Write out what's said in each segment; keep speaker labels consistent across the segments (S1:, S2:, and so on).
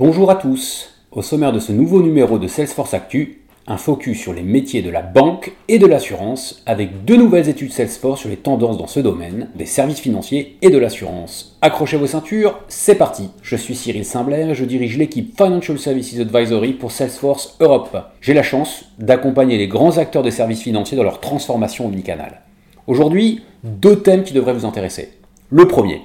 S1: Bonjour à tous. Au sommaire de ce nouveau numéro de Salesforce Actu, un focus sur les métiers de la banque et de l'assurance avec deux nouvelles études Salesforce sur les tendances dans ce domaine, des services financiers et de l'assurance. Accrochez vos ceintures, c'est parti. Je suis Cyril Simbler je dirige l'équipe Financial Services Advisory pour Salesforce Europe. J'ai la chance d'accompagner les grands acteurs des services financiers dans leur transformation omnicanale. Aujourd'hui, deux thèmes qui devraient vous intéresser. Le premier,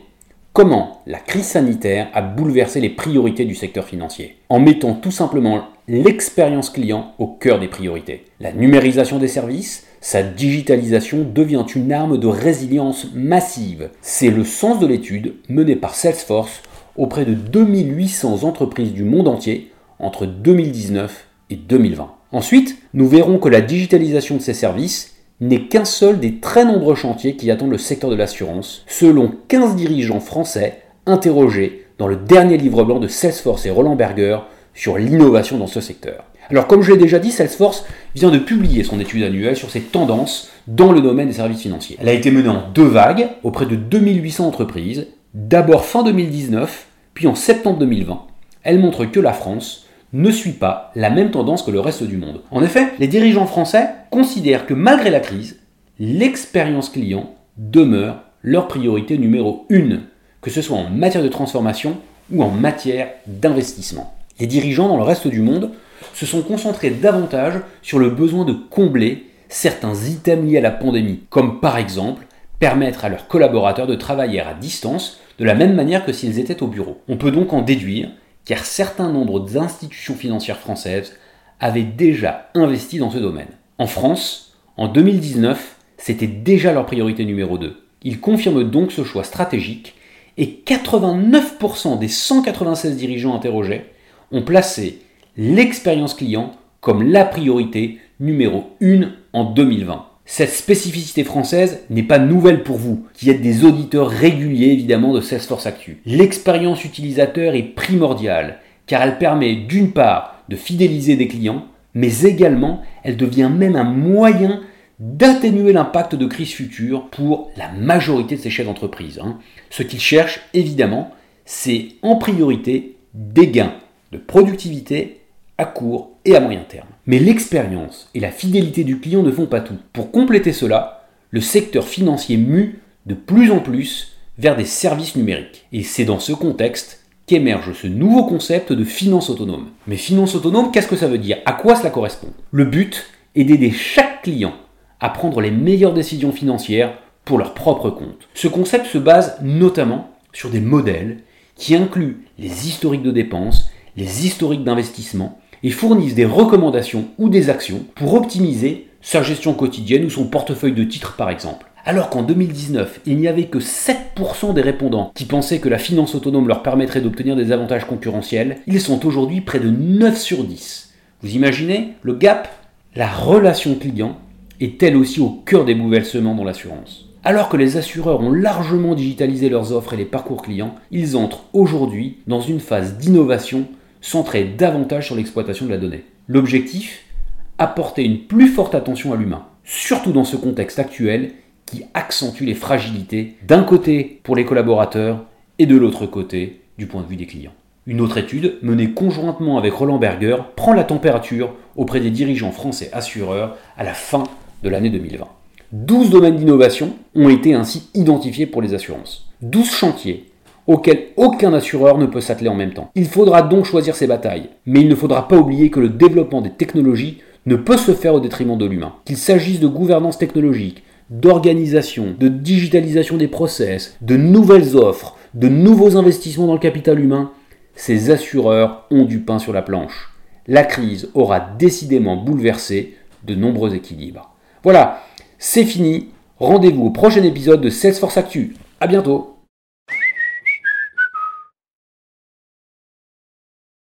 S1: Comment la crise sanitaire a bouleversé les priorités du secteur financier En mettant tout simplement l'expérience client au cœur des priorités. La numérisation des services, sa digitalisation devient une arme de résilience massive. C'est le sens de l'étude menée par Salesforce auprès de 2800 entreprises du monde entier entre 2019 et 2020. Ensuite, nous verrons que la digitalisation de ces services n'est qu'un seul des très nombreux chantiers qui attendent le secteur de l'assurance, selon 15 dirigeants français interrogés dans le dernier livre blanc de Salesforce et Roland Berger sur l'innovation dans ce secteur. Alors comme je l'ai déjà dit, Salesforce vient de publier son étude annuelle sur ses tendances dans le domaine des services financiers. Elle a été menée en deux vagues auprès de 2800 entreprises, d'abord fin 2019, puis en septembre 2020. Elle montre que la France ne suit pas la même tendance que le reste du monde. En effet, les dirigeants français considèrent que malgré la crise, l'expérience client demeure leur priorité numéro une, que ce soit en matière de transformation ou en matière d'investissement. Les dirigeants dans le reste du monde se sont concentrés davantage sur le besoin de combler certains items liés à la pandémie, comme par exemple permettre à leurs collaborateurs de travailler à distance de la même manière que s'ils étaient au bureau. On peut donc en déduire car certains nombres d'institutions financières françaises avaient déjà investi dans ce domaine. En France, en 2019, c'était déjà leur priorité numéro 2. Ils confirment donc ce choix stratégique et 89% des 196 dirigeants interrogés ont placé l'expérience client comme la priorité numéro 1 en 2020. Cette spécificité française n'est pas nouvelle pour vous, qui êtes des auditeurs réguliers évidemment de Salesforce Actu. L'expérience utilisateur est primordiale, car elle permet d'une part de fidéliser des clients, mais également elle devient même un moyen d'atténuer l'impact de crise future pour la majorité de ces chefs d'entreprise. Hein. Ce qu'ils cherchent évidemment, c'est en priorité des gains de productivité à court et à moyen terme. Mais l'expérience et la fidélité du client ne font pas tout. Pour compléter cela, le secteur financier mue de plus en plus vers des services numériques. Et c'est dans ce contexte qu'émerge ce nouveau concept de finance autonome. Mais finance autonome, qu'est-ce que ça veut dire? À quoi cela correspond? Le but est d'aider chaque client à prendre les meilleures décisions financières pour leur propre compte. Ce concept se base notamment sur des modèles qui incluent les historiques de dépenses, les historiques d'investissement et fournissent des recommandations ou des actions pour optimiser sa gestion quotidienne ou son portefeuille de titres par exemple. Alors qu'en 2019, il n'y avait que 7% des répondants qui pensaient que la finance autonome leur permettrait d'obtenir des avantages concurrentiels, ils sont aujourd'hui près de 9 sur 10. Vous imaginez le gap? La relation client est elle aussi au cœur des bouleversements dans l'assurance? Alors que les assureurs ont largement digitalisé leurs offres et les parcours clients, ils entrent aujourd'hui dans une phase d'innovation centré davantage sur l'exploitation de la donnée. L'objectif Apporter une plus forte attention à l'humain, surtout dans ce contexte actuel qui accentue les fragilités d'un côté pour les collaborateurs et de l'autre côté du point de vue des clients. Une autre étude, menée conjointement avec Roland Berger, prend la température auprès des dirigeants français assureurs à la fin de l'année 2020. 12 domaines d'innovation ont été ainsi identifiés pour les assurances. 12 chantiers auquel aucun assureur ne peut s'atteler en même temps. Il faudra donc choisir ses batailles, mais il ne faudra pas oublier que le développement des technologies ne peut se faire au détriment de l'humain. Qu'il s'agisse de gouvernance technologique, d'organisation, de digitalisation des process, de nouvelles offres, de nouveaux investissements dans le capital humain, ces assureurs ont du pain sur la planche. La crise aura décidément bouleversé de nombreux équilibres. Voilà, c'est fini. Rendez-vous au prochain épisode de Salesforce Actu. A bientôt